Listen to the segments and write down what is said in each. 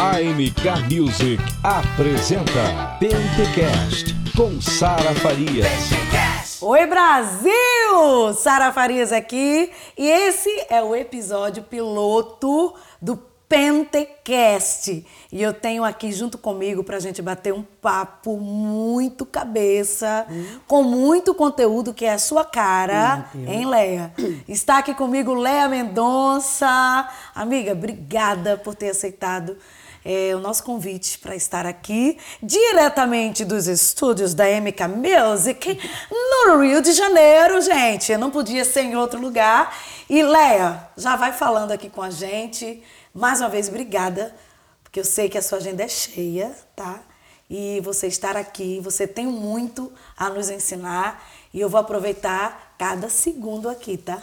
AMK Music apresenta Pentecast com Sara Farias. Oi Brasil! Sara Farias aqui e esse é o episódio piloto do Pentecast. E eu tenho aqui junto comigo para a gente bater um papo muito cabeça, hum. com muito conteúdo que é a sua cara, hein, Leia? Está aqui comigo Leia Mendonça. Amiga, obrigada por ter aceitado é, o nosso convite para estar aqui diretamente dos estúdios da MK Music no Rio de Janeiro, gente. Eu não podia ser em outro lugar. E Leia, já vai falando aqui com a gente. Mais uma vez, obrigada, porque eu sei que a sua agenda é cheia, tá? E você estar aqui, você tem muito a nos ensinar e eu vou aproveitar cada segundo aqui, tá?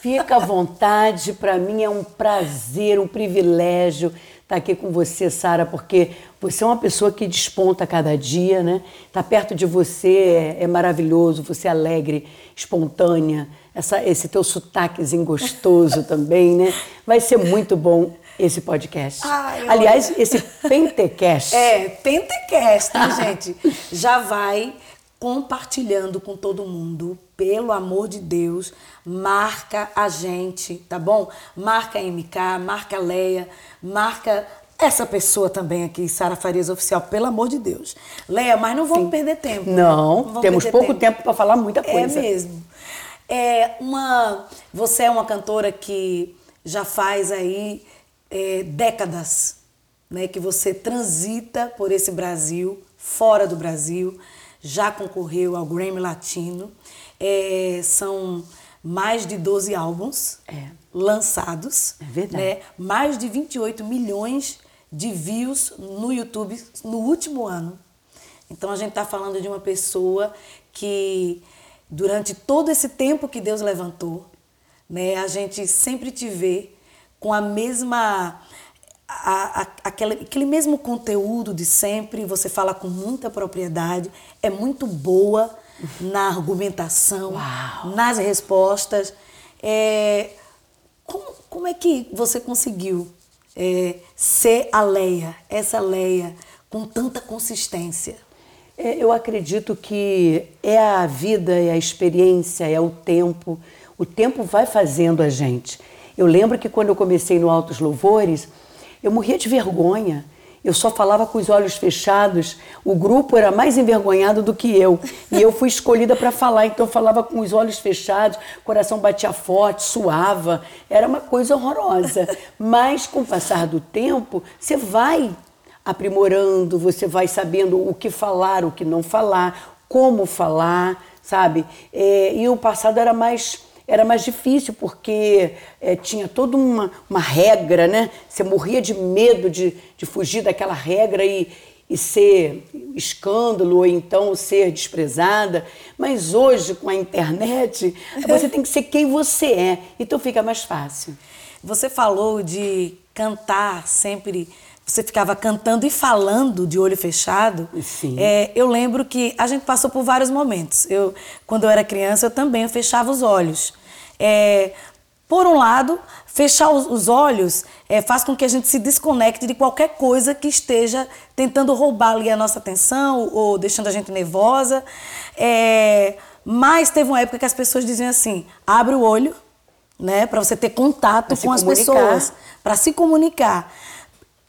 Fica à vontade, para mim é um prazer, um privilégio estar aqui com você, Sara, porque você é uma pessoa que desponta cada dia, né? Tá perto de você é, é maravilhoso, você é alegre, espontânea, essa, esse teu sotaquezinho gostoso também, né? Vai ser muito bom esse podcast. Aliás, esse Pentecast. É, Pentecast, tá, gente? Já vai compartilhando com todo mundo, pelo amor de Deus, marca a gente, tá bom? Marca a MK, marca a Leia, marca essa pessoa também aqui, Sara Farias Oficial, pelo amor de Deus. Leia, mas não vamos Sim. perder tempo. Não, né? não temos pouco tempo, tempo para falar muita é coisa. É mesmo. É uma, você é uma cantora que já faz aí é, décadas, né, que você transita por esse Brasil, fora do Brasil já concorreu ao Grammy Latino. É, são mais de 12 álbuns é. lançados. É verdade. Né? Mais de 28 milhões de views no YouTube no último ano. Então a gente está falando de uma pessoa que, durante todo esse tempo que Deus levantou, né, a gente sempre te vê com a mesma a, a, aquele, aquele mesmo conteúdo de sempre, você fala com muita propriedade, é muito boa na argumentação, Uau. nas respostas. É, como, como é que você conseguiu é, ser a Leia, essa Leia, com tanta consistência? É, eu acredito que é a vida, é a experiência, é o tempo. O tempo vai fazendo a gente. Eu lembro que quando eu comecei no Altos Louvores, eu morria de vergonha. Eu só falava com os olhos fechados. O grupo era mais envergonhado do que eu. E eu fui escolhida para falar, então eu falava com os olhos fechados, coração batia forte, suava. Era uma coisa horrorosa. Mas com o passar do tempo, você vai aprimorando, você vai sabendo o que falar, o que não falar, como falar, sabe? É, e o passado era mais era mais difícil porque é, tinha toda uma, uma regra, né? Você morria de medo de, de fugir daquela regra e, e ser escândalo ou então ser desprezada. Mas hoje, com a internet, você tem que ser quem você é. Então fica mais fácil. Você falou de cantar sempre você ficava cantando e falando de olho fechado. Sim. É, eu lembro que a gente passou por vários momentos. Eu, quando eu era criança, eu também eu fechava os olhos. É, por um lado, fechar os, os olhos é, faz com que a gente se desconecte de qualquer coisa que esteja tentando roubar ali a nossa atenção ou deixando a gente nervosa. É, mas teve uma época que as pessoas diziam assim: abre o olho, né, para você ter contato pra com as pessoas, para se comunicar.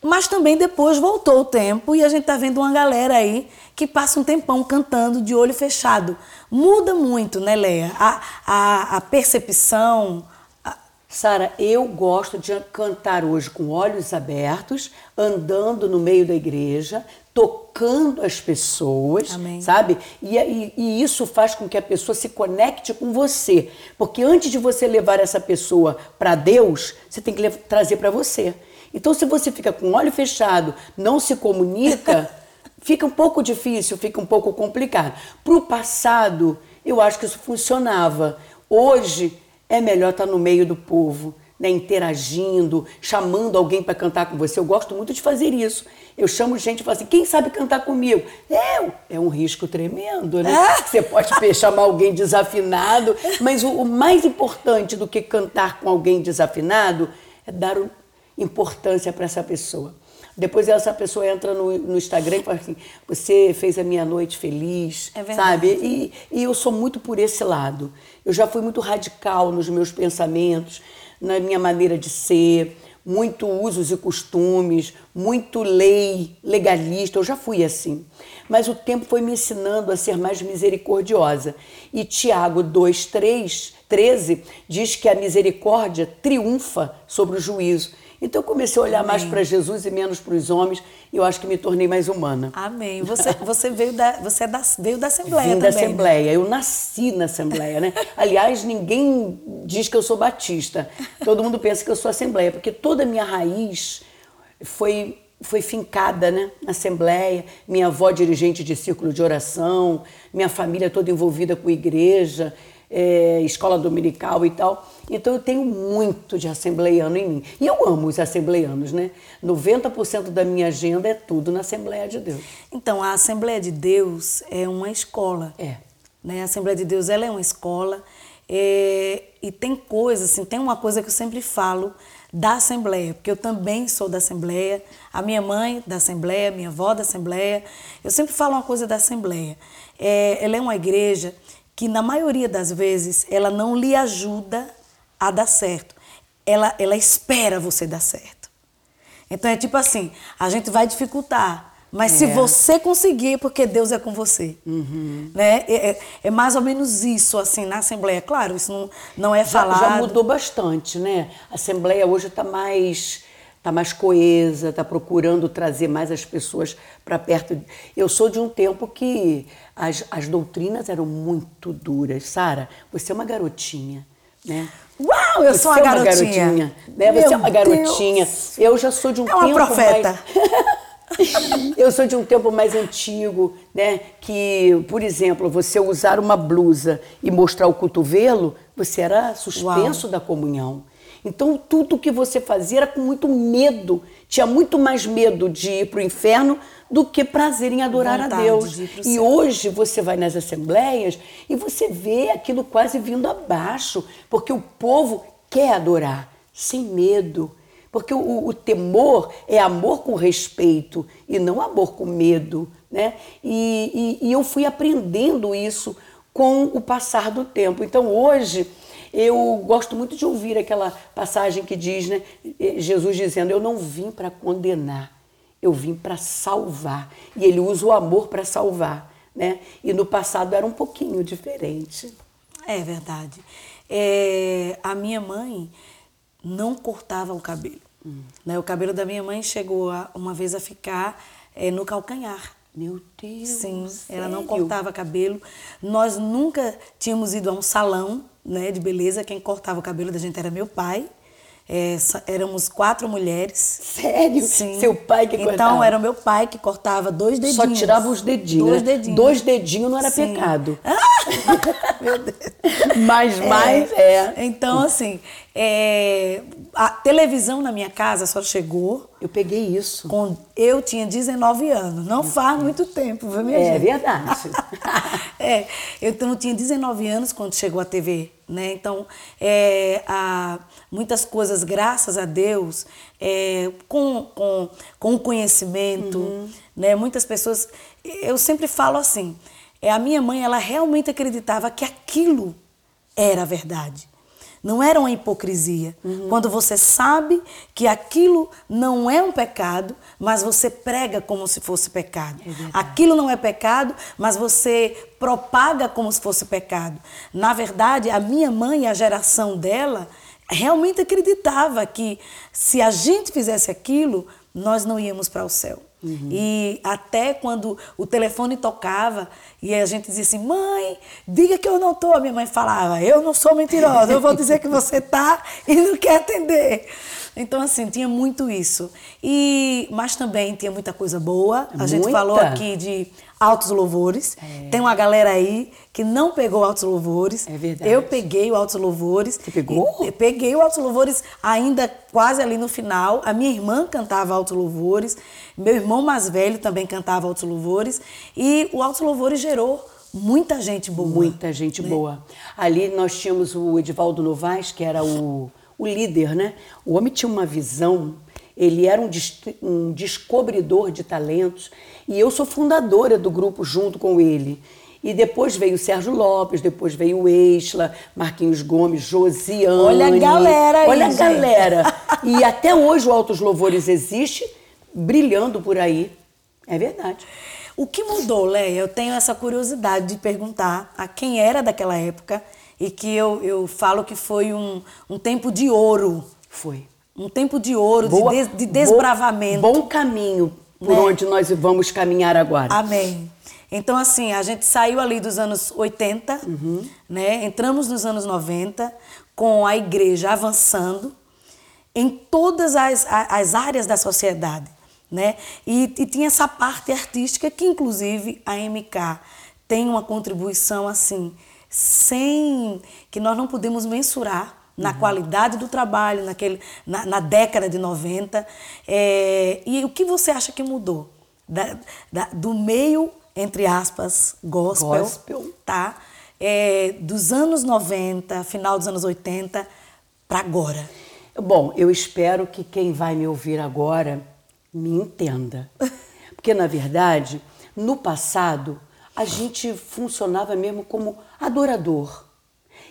Mas também depois voltou o tempo e a gente está vendo uma galera aí que passa um tempão cantando de olho fechado. Muda muito, né, Leia? A, a, a percepção. A... Sara, eu gosto de cantar hoje com olhos abertos, andando no meio da igreja, tocando as pessoas, Amém. sabe? E, e, e, isso faz com que a pessoa se conecte com você. Porque antes de você levar essa pessoa para Deus, você tem que trazer para você. Então, se você fica com o olho fechado, não se comunica, fica um pouco difícil, fica um pouco complicado. Para o passado, eu acho que isso funcionava. Hoje, é melhor estar no meio do povo, né, interagindo, chamando alguém para cantar com você. Eu gosto muito de fazer isso. Eu chamo gente e falo assim: quem sabe cantar comigo? Eu! É um risco tremendo, né? É? Você pode chamar alguém desafinado, mas o, o mais importante do que cantar com alguém desafinado é dar o importância para essa pessoa. Depois essa pessoa entra no, no, Instagram e fala assim: você fez a minha noite feliz, é sabe? E, e eu sou muito por esse lado. Eu já fui muito radical nos meus pensamentos, na minha maneira de ser, muito usos e costumes, muito lei, legalista. Eu já fui assim. Mas o tempo foi me ensinando a ser mais misericordiosa. E Tiago 2, 3, 13 diz que a misericórdia triunfa sobre o juízo. Então eu comecei a olhar Amém. mais para Jesus e menos para os homens, e eu acho que me tornei mais humana. Amém. Você, você veio da você é da, veio da Assembleia Vim também. da Assembleia. Eu nasci na Assembleia, né? Aliás, ninguém diz que eu sou batista. Todo mundo pensa que eu sou Assembleia, porque toda a minha raiz foi foi fincada né, na Assembleia, minha avó dirigente de círculo de oração, minha família toda envolvida com igreja é, escola dominical e tal. Então eu tenho muito de assembleiano em mim. E eu amo os assembleianos, né? 90% da minha agenda é tudo na Assembleia de Deus. Então, a Assembleia de Deus é uma escola. É. Né? A Assembleia de Deus ela é uma escola. É, e tem coisas, assim, tem uma coisa que eu sempre falo da Assembleia, porque eu também sou da Assembleia, a minha mãe da Assembleia, minha avó da Assembleia. Eu sempre falo uma coisa da Assembleia. É, ela é uma igreja que na maioria das vezes ela não lhe ajuda a dar certo. Ela, ela espera você dar certo. Então é tipo assim, a gente vai dificultar, mas é. se você conseguir, porque Deus é com você. Uhum. Né? É, é, é, mais ou menos isso, assim, na Assembleia. Claro, isso não, não é falado. Já, já mudou bastante, né? A Assembleia hoje está mais está mais coesa, está procurando trazer mais as pessoas para perto. Eu sou de um tempo que as, as doutrinas eram muito duras. Sara, você é uma garotinha, né? Uau, eu você sou uma, é uma garotinha. garotinha né? Você é uma garotinha. Deus. Eu já sou de um é uma tempo profeta. mais... eu sou de um tempo mais antigo, né? Que, por exemplo, você usar uma blusa e mostrar o cotovelo, você era suspenso Uau. da comunhão. Então, tudo que você fazia era com muito medo. Tinha muito mais medo de ir para o inferno do que prazer em adorar Vontade a Deus. De e hoje você vai nas assembleias e você vê aquilo quase vindo abaixo, porque o povo quer adorar sem medo. Porque o, o temor é amor com respeito e não amor com medo. Né? E, e, e eu fui aprendendo isso com o passar do tempo. Então hoje eu gosto muito de ouvir aquela passagem que diz, né, Jesus dizendo: Eu não vim para condenar, eu vim para salvar. E ele usa o amor para salvar. Né? E no passado era um pouquinho diferente. É verdade. É, a minha mãe não cortava o cabelo. Hum. Né? O cabelo da minha mãe chegou a, uma vez a ficar é, no calcanhar. Meu Deus. Sim, sério? ela não cortava cabelo. Nós nunca tínhamos ido a um salão né, de beleza. Quem cortava o cabelo da gente era meu pai. É, éramos quatro mulheres. Sério? Sim. Seu pai que então, cortava? Então, era o meu pai que cortava dois dedinhos. Só tirava os dedinhos. Dois né? dedinhos. Dois dedinhos não era Sim. pecado. meu Deus. Mas mais é. Então, assim, é, a televisão na minha casa só chegou. Eu peguei isso. Com, eu tinha 19 anos. Não faz muito tempo, viu, minha é, gente? É verdade. é, eu então, tinha 19 anos quando chegou a TV. Né? Então, é, a, muitas coisas, graças a Deus, é, com, com, com o conhecimento, uhum. né? muitas pessoas. Eu sempre falo assim: é, a minha mãe ela realmente acreditava que aquilo era a verdade. Não era uma hipocrisia. Uhum. Quando você sabe que aquilo não é um pecado, mas você prega como se fosse pecado. É aquilo não é pecado, mas você propaga como se fosse pecado. Na verdade, a minha mãe e a geração dela realmente acreditava que se a gente fizesse aquilo, nós não íamos para o céu. Uhum. E até quando o telefone tocava e a gente dizia assim: mãe, diga que eu não estou. A minha mãe falava: eu não sou mentirosa, eu vou dizer que você está e não quer atender. Então, assim, tinha muito isso. E, mas também tinha muita coisa boa. A muita. gente falou aqui de altos louvores. É. Tem uma galera aí que não pegou altos louvores. É verdade. Eu peguei o altos louvores. Você pegou? Peguei o altos louvores ainda quase ali no final. A minha irmã cantava altos louvores. Meu irmão mais velho também cantava altos louvores. E o altos louvores gerou muita gente boa. Muita gente né? boa. Ali nós tínhamos o Edivaldo Novaes, que era o o líder, né? O homem tinha uma visão Ele era um, des um descobridor de talentos e eu sou fundadora do grupo junto com ele. E depois veio o Sérgio Lopes, depois veio o Exla, Marquinhos Gomes, Josiane. Olha a galera aí, Olha a gente. galera. E até hoje o Altos Louvores existe, brilhando por aí. É verdade. O que mudou, Leia? Eu tenho essa curiosidade de perguntar a quem era daquela época e que eu, eu falo que foi um, um tempo de ouro. Foi. Um tempo de ouro, Boa- de, des- de desbravamento. Bom, bom caminho por Né? onde nós vamos caminhar agora. Amém. Então, assim, a gente saiu ali dos anos 80, Uhum. né? Entramos nos anos 90, com a igreja avançando em todas as, as áreas da sociedade, né? E, e tinha essa parte artística que, inclusive, a MK tem uma contribuição, assim, sem... que nós não podemos mensurar na qualidade do trabalho naquele, na, na década de 90. É, e o que você acha que mudou? Da- da- do meio, entre aspas, gospel, Gospel. tá? É, dos anos 90, final dos anos 80, para agora. Bom, eu espero que quem vai me ouvir agora me entenda. Porque, na verdade, no passado, a gente funcionava mesmo como adorador.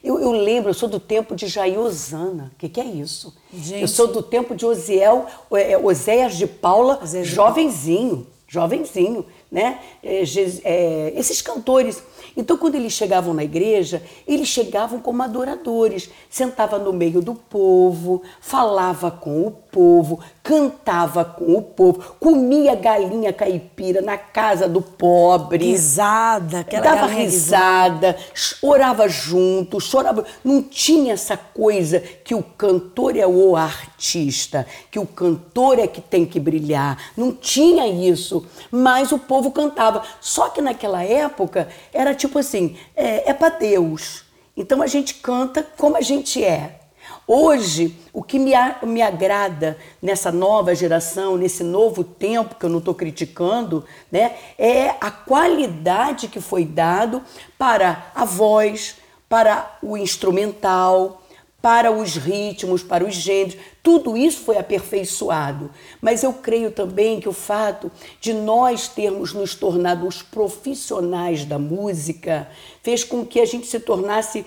Eu, eu lembro, eu sou do tempo de Jair Osana. O que, que é isso? Gente. Eu sou do tempo de Osiel, é, Oséias de Paula, Oséias jovenzinho, jovenzinho, né? É, é, esses cantores. Então, quando eles chegavam na igreja, eles chegavam como adoradores, sentava no meio do povo, falava com o povo, cantava com o povo, comia galinha caipira na casa do pobre Risada, aquela dava risada, orava junto, chorava. Não tinha essa coisa que o cantor é o artista, que o cantor é que tem que brilhar. Não tinha isso. Mas o povo cantava. Só que naquela época era tipo assim: é, é para Deus. Então a gente canta como a gente é. Hoje, o que me, me agrada nessa nova geração, nesse novo tempo que eu não estou criticando, né, é a qualidade que foi dado para a voz, para o instrumental, para os ritmos, para os gêneros. Tudo isso foi aperfeiçoado. Mas eu creio também que o fato de nós termos nos tornado os profissionais da música fez com que a gente se tornasse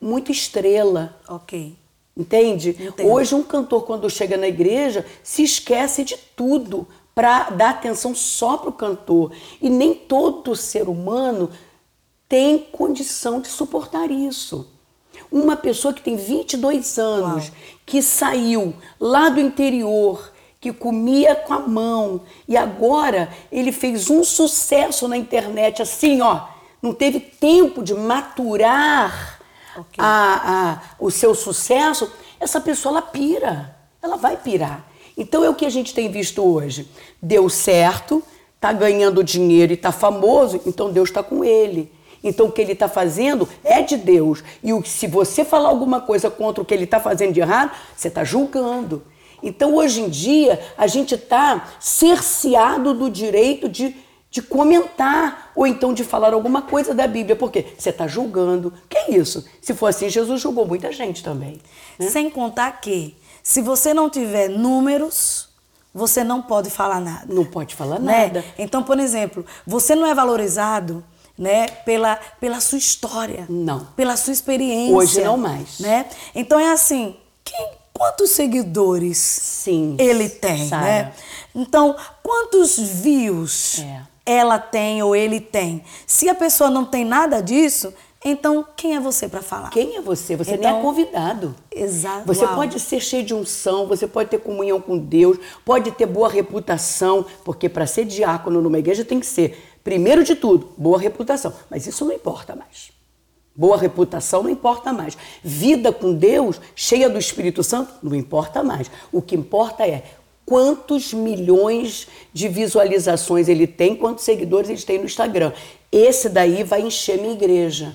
muito estrela. Ok. Entende? Entendo. Hoje um cantor quando chega na igreja se esquece de tudo para dar atenção só para o cantor e nem todo ser humano tem condição de suportar isso. Uma pessoa que tem 22 anos, Uau. que saiu lá do interior, que comia com a mão e agora ele fez um sucesso na internet assim, ó, não teve tempo de maturar Ok. a- a- o seu sucesso, essa pessoa ela pira, ela vai pirar. Então é o que a gente tem visto hoje. Deu certo, tá ganhando dinheiro e tá famoso, então Deus está com ele. Então o que ele está fazendo é de Deus. E o, se você falar alguma coisa contra o que ele está fazendo de errado, você está julgando. Então hoje em dia a gente está cerceado do direito de, de comentar ou então de falar alguma coisa da Bíblia. Por quê? Você está julgando. Que é isso? Se for assim, Jesus julgou muita gente também. né? Sem contar que, se você não tiver números, você não pode falar nada. Não pode falar né? nada. Então, por exemplo, você não é valorizado né, pela, pela sua história. Não. Pela sua experiência. Hoje não mais. Né? Então é assim, quem, quantos seguidores Sim, ele tem, né? Então, quantos views É. ela tem ou ele tem? Se a pessoa não tem nada disso, então quem é você para falar? Quem é você? Você nem Então- é convidado. Exato. Você Uau. pode ser cheio de unção, você pode ter comunhão com Deus, pode ter boa reputação, porque para ser diácono numa igreja tem que ser, primeiro de tudo, boa reputação. Mas isso não importa mais. Boa reputação não importa mais. Vida com Deus, cheia do Espírito Santo, não importa mais. O que importa é quantos milhões de visualizações ele tem, quantos seguidores ele tem no Instagram. Esse daí vai encher minha igreja.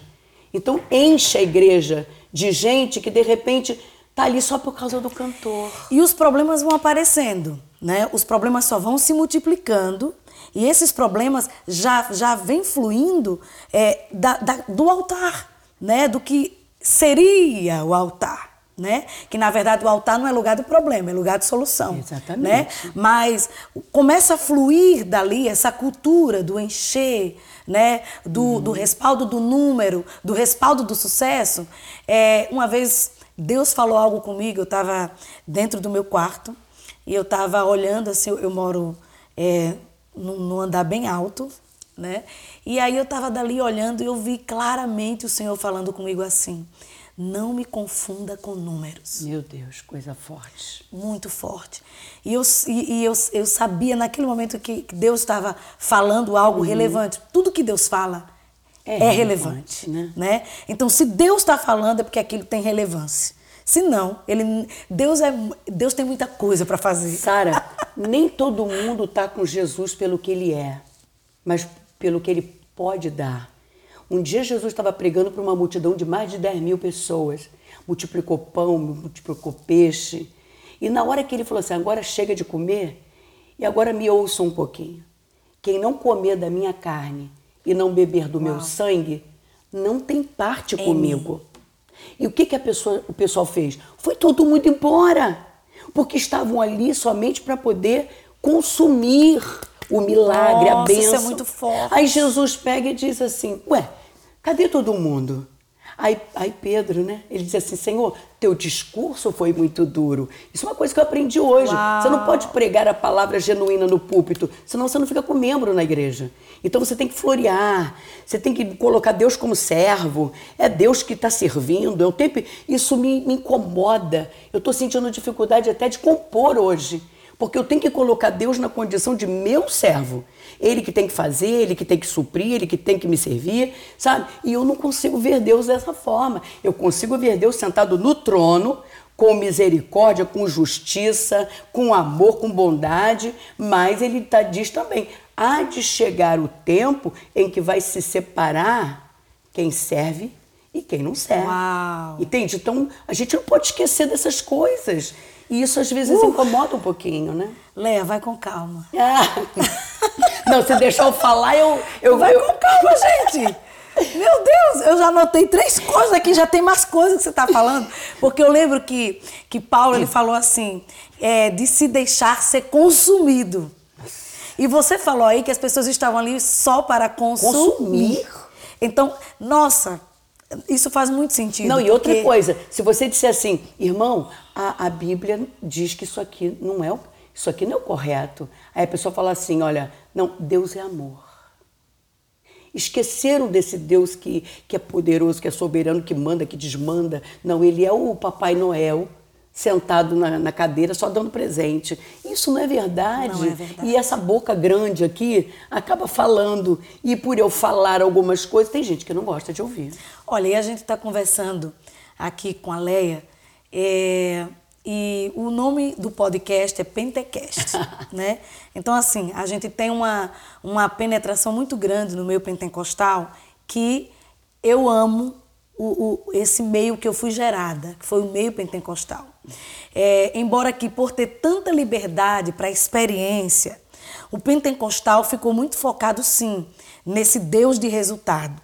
Então enche a igreja de gente que de repente tá ali só por causa do cantor. E os problemas vão aparecendo, né? Os problemas só vão se multiplicando e esses problemas já, já vêm fluindo é, da- da- do altar, né? Do que seria o altar. Né? Que na verdade o altar não é lugar do problema, é lugar de solução. Exatamente. Né? Mas começa a fluir dali essa cultura do encher, né? do, uhum. do respaldo do número, do respaldo do sucesso. É, uma vez Deus falou algo comigo, eu estava dentro do meu quarto e eu estava olhando assim, eu, eu moro é, num, andar bem alto, né? E aí eu estava dali olhando e eu vi claramente o Senhor falando comigo assim: não me confunda com números. Meu Deus, coisa forte. Muito forte. E eu, e, e eu, eu sabia naquele momento que Deus estava falando algo uhum. relevante. Tudo que Deus fala é, é relevante. relevante né? né? Então, se Deus está falando, é porque aquilo tem relevância. Se não, ele, Deus, é, Deus tem muita coisa para fazer. Sara, nem todo mundo está com Jesus pelo que ele é, mas pelo que ele pode dar. Um dia Jesus estava pregando para uma multidão de mais de 10 mil pessoas. Multiplicou pão, multiplicou peixe. E na hora que ele falou assim: agora chega de comer e agora me ouça um pouquinho. Quem não comer da minha carne e não beber do Uau. meu sangue, não tem parte comigo. E o que, que a pessoa, o pessoal fez? Foi todo mundo embora, porque estavam ali somente para poder consumir o milagre, Nossa, a bênção. Isso é muito forte. Aí Jesus pega e diz assim: Ué, Cadê todo mundo? Aí, aí Pedro, né? Ele diz assim: Senhor, teu discurso foi muito duro. Isso é uma coisa que eu aprendi hoje. Uau. Você não pode pregar a palavra genuína no púlpito, senão você não fica com membro na igreja. Então você tem que florear, você tem que colocar Deus como servo. É Deus que está servindo. Eu tenho, isso me, me incomoda. Eu estou sentindo dificuldade até de compor hoje. Porque eu tenho que colocar Deus na condição de meu servo. Ele que tem que fazer, ele que tem que suprir, ele que tem que me servir, sabe? E eu não consigo ver Deus dessa forma. Eu consigo ver Deus sentado no trono, com misericórdia, com justiça, com amor, com bondade, mas ele tá, diz também: há de chegar o tempo em que vai se separar quem serve e quem não serve. Uau. Entende? Então a gente não pode esquecer dessas coisas. E isso às vezes uh. incomoda um pouquinho, né? Leia, vai com calma. Ah. Não, se deixar eu falar, eu. eu vai eu... com calma, gente! Meu Deus, eu já anotei três coisas aqui, já tem mais coisas que você está falando. Porque eu lembro que, que Paulo ele falou assim: é, de se deixar ser consumido. E você falou aí que as pessoas estavam ali só para consumir. consumir. Então, nossa, isso faz muito sentido. Não, e outra porque... coisa, se você disser assim, irmão, a, a Bíblia diz que isso aqui não é o, isso aqui não é o correto. Aí a pessoa fala assim, olha, não, Deus é amor. Esqueceram desse Deus que, que é poderoso, que é soberano, que manda, que desmanda. Não, ele é o Papai Noel sentado na, na, cadeira só dando presente. Isso não é, verdade. não é verdade. E essa boca grande aqui acaba falando. E por eu falar algumas coisas, tem gente que não gosta de ouvir. Olha, e a gente está conversando aqui com a Leia. É, e o nome do podcast é Pentecast, né? Então, assim, a gente tem uma, uma penetração muito grande no meio pentecostal que eu amo o, o, esse meio que eu fui gerada, que foi o meio pentecostal. É, embora que por ter tanta liberdade para experiência, o pentecostal ficou muito focado sim nesse Deus de resultado,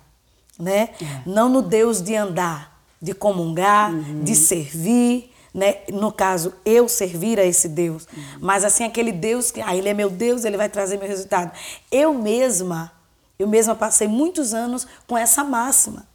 né? É. Não no Deus de andar, de comungar, uhum. de servir, né? No caso, eu servir a esse Deus, uhum. mas assim aquele Deus que, ah, ele é meu Deus, ele vai trazer meu resultado. Eu mesma, eu mesma passei muitos anos com essa máxima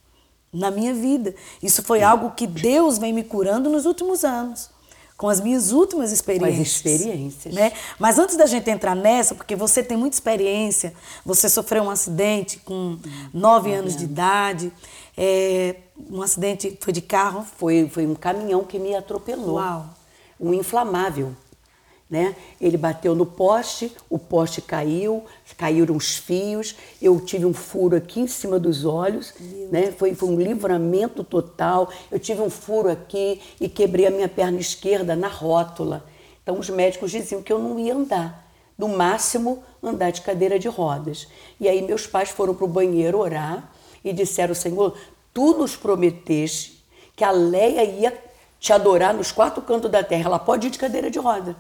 na minha vida. Isso foi algo que Deus vem me curando nos últimos anos. Com as minhas últimas experiências. As experiências. Né? Mas antes da gente entrar nessa, porque você tem muita experiência, você sofreu um acidente com nove anos, anos de idade, é, um acidente foi de carro? Foi, foi um caminhão que me atropelou. Uau. Um inflamável né? Ele bateu no poste, o poste caiu, caíram os fios, eu tive um furo aqui em cima dos olhos, né? Foi, foi um livramento total. Eu tive um furo aqui e quebrei a minha perna esquerda na rótula. Então os médicos diziam que eu não ia andar, no máximo andar de cadeira de rodas. E aí meus pais foram para o banheiro orar e disseram: Senhor, tu nos prometeste que a Leia ia te adorar nos quatro cantos da terra. Ela pode ir de cadeira de roda.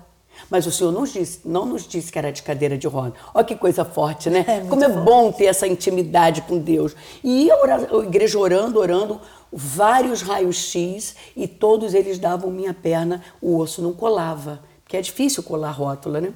Mas o Senhor nos disse, não nos disse que era de cadeira de roda. Olha que coisa forte, né? É Como é bom ter essa intimidade com Deus. E a, a igreja orando, orando, vários raios-x e todos eles davam minha perna, o osso não colava, porque é difícil colar rótula, né?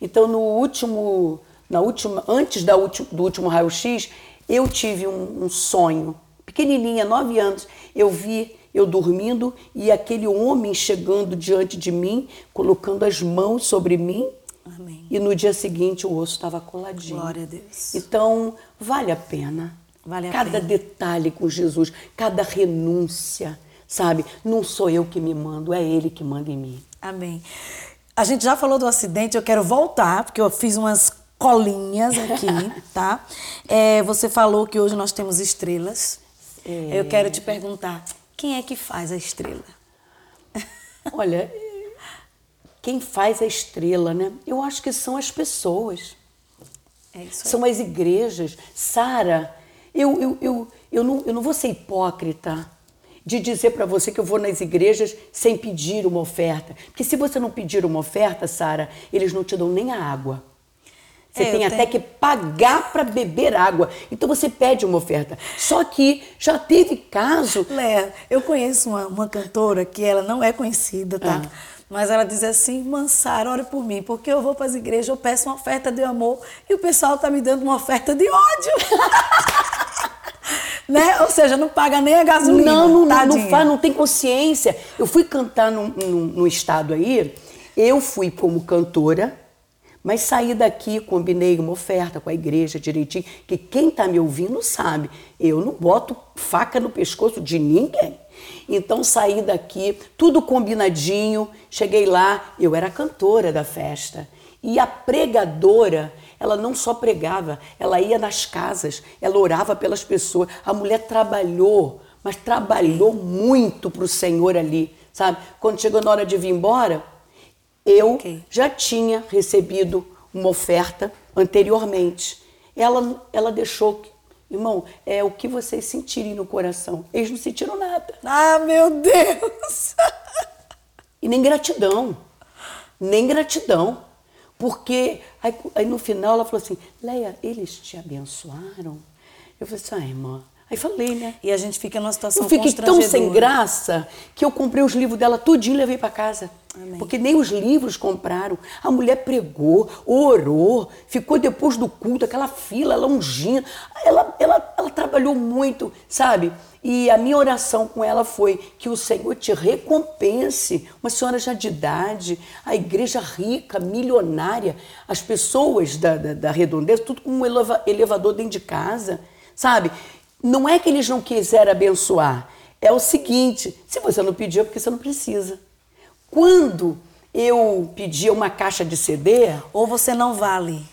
Então, no último, na última, antes da ulti, do último raio-x, eu tive um, um sonho, pequenininha, nove anos, eu vi eu dormindo e aquele homem chegando diante de mim, colocando as mãos sobre mim. Amém. E no dia seguinte o osso estava coladinho. Glória a Deus. Então, vale a pena. Vale a cada pena. detalhe com Jesus, cada renúncia, sabe? Não sou eu que me mando, é Ele que manda em mim. Amém. A gente já falou do acidente, eu quero voltar, porque eu fiz umas colinhas aqui, tá? É, você falou que hoje nós temos estrelas. É. Eu quero te perguntar, quem é que faz a estrela? Olha, quem faz a estrela, né? Eu acho que são as pessoas. É. São as igrejas. Sara, eu, eu, eu, eu, não, eu não vou ser hipócrita de dizer para você que eu vou nas igrejas sem pedir uma oferta. Porque se você não pedir uma oferta, Sara, eles não te dão nem a água. Você É, tem até tenho- que pagar para beber água. Então você pede uma oferta. Só que já teve caso. Léa, eu conheço uma, uma cantora que ela não é conhecida, tá? Ah. Mas ela diz assim, Mansara, ora por mim, porque eu vou para as igrejas, eu peço uma oferta de amor e o pessoal tá me dando uma oferta de ódio. né? Ou seja, não paga nem a gasolina. Não, não, não, não faz, não tem consciência. Eu fui cantar num, num- num estado aí, eu fui como cantora, mas saí daqui, combinei uma oferta com a igreja direitinho, que quem tá me ouvindo sabe, eu não boto faca no pescoço de ninguém. Então saí daqui, tudo combinadinho, cheguei lá, eu era cantora da festa. E a pregadora, ela não só pregava, ela ia nas casas, ela orava pelas pessoas. A mulher trabalhou, mas trabalhou muito para o Senhor ali, sabe? Quando chegou na hora de vir embora, eu Ok. já tinha recebido uma oferta anteriormente. Ela, ela deixou, que- irmão, é o que vocês sentirem no coração. Eles não sentiram nada. Ah, meu Deus! E nem gratidão. Nem gratidão. Porque aí, aí no final ela falou assim, Leia, eles te abençoaram? Eu falei assim, ah, irmã. Aí falei, né? E a gente fica numa situação Eu fiquei tão sem graça que eu comprei os livros dela tudinho e levei para casa. Amém. Porque nem os livros compraram. A mulher pregou, orou, ficou depois do culto, aquela fila, ela ungindo. Ela, ela, ela trabalhou muito, sabe? E a minha oração com ela foi que o Senhor te recompense. Uma senhora já de idade, a igreja rica, milionária, as pessoas da, da, da redondeza, tudo com um eleva- elevador dentro de casa, sabe? Não é que eles não quiseram abençoar. É o seguinte: se você não pediu, é porque você não precisa. Quando eu pedia uma caixa de CD, Ou você não vale.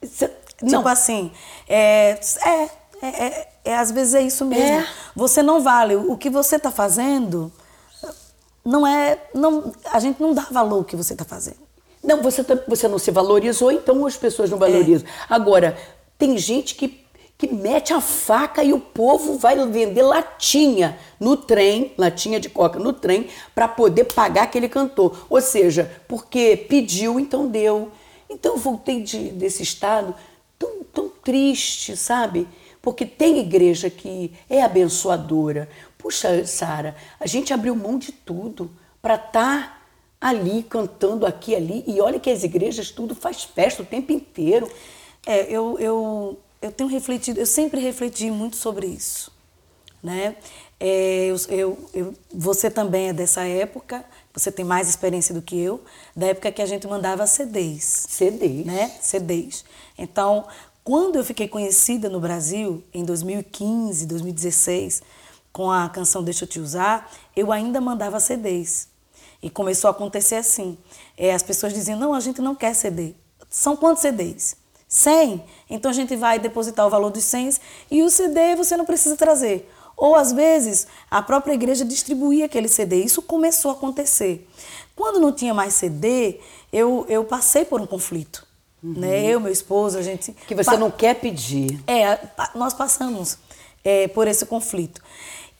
Tipo não, assim, é, é, é, é- é, às vezes é isso mesmo. É. Você não vale. O que você está fazendo não é. Não, a gente não dá valor ao que você está fazendo. não você, tá- você não se valorizou, então as pessoas não valorizam. Agora, tem gente que, que mete a faca e o povo vai vender latinha no trem, latinha de coca no trem, para poder pagar aquele cantor. Ou seja, porque pediu, então deu. Então eu voltei de- desse estado tão, tão triste, sabe? Porque tem igreja que é abençoadora. Puxa, Sara, a gente abriu mão de tudo para estar ali cantando aqui ali. E olha que as igrejas tudo faz festa o tempo inteiro. É, eu, eu, eu tenho refletido, eu sempre refleti muito sobre isso, né? É, eu, eu, eu- você também é dessa época, você tem mais experiência do que eu, da época que a gente mandava CDs, CD. né? CDs. Então, quando eu fiquei conhecida no Brasil, em 2015, 2016, com a canção Deixa Eu Te Usar, eu ainda mandava CDs. E começou a acontecer assim. É, as pessoas diziam, não, a gente não quer CD. São quantos CDs? 100? Então a gente vai depositar o valor dos 100 e o CD você não precisa trazer. Ou às vezes a própria igreja distribuía aquele CD. Isso começou a acontecer. Quando não tinha mais CD, eu, eu passei por um conflito. Né? Eu, meu esposo, a gente. Que você pa- não quer pedir. é, nós passamos é, por esse conflito.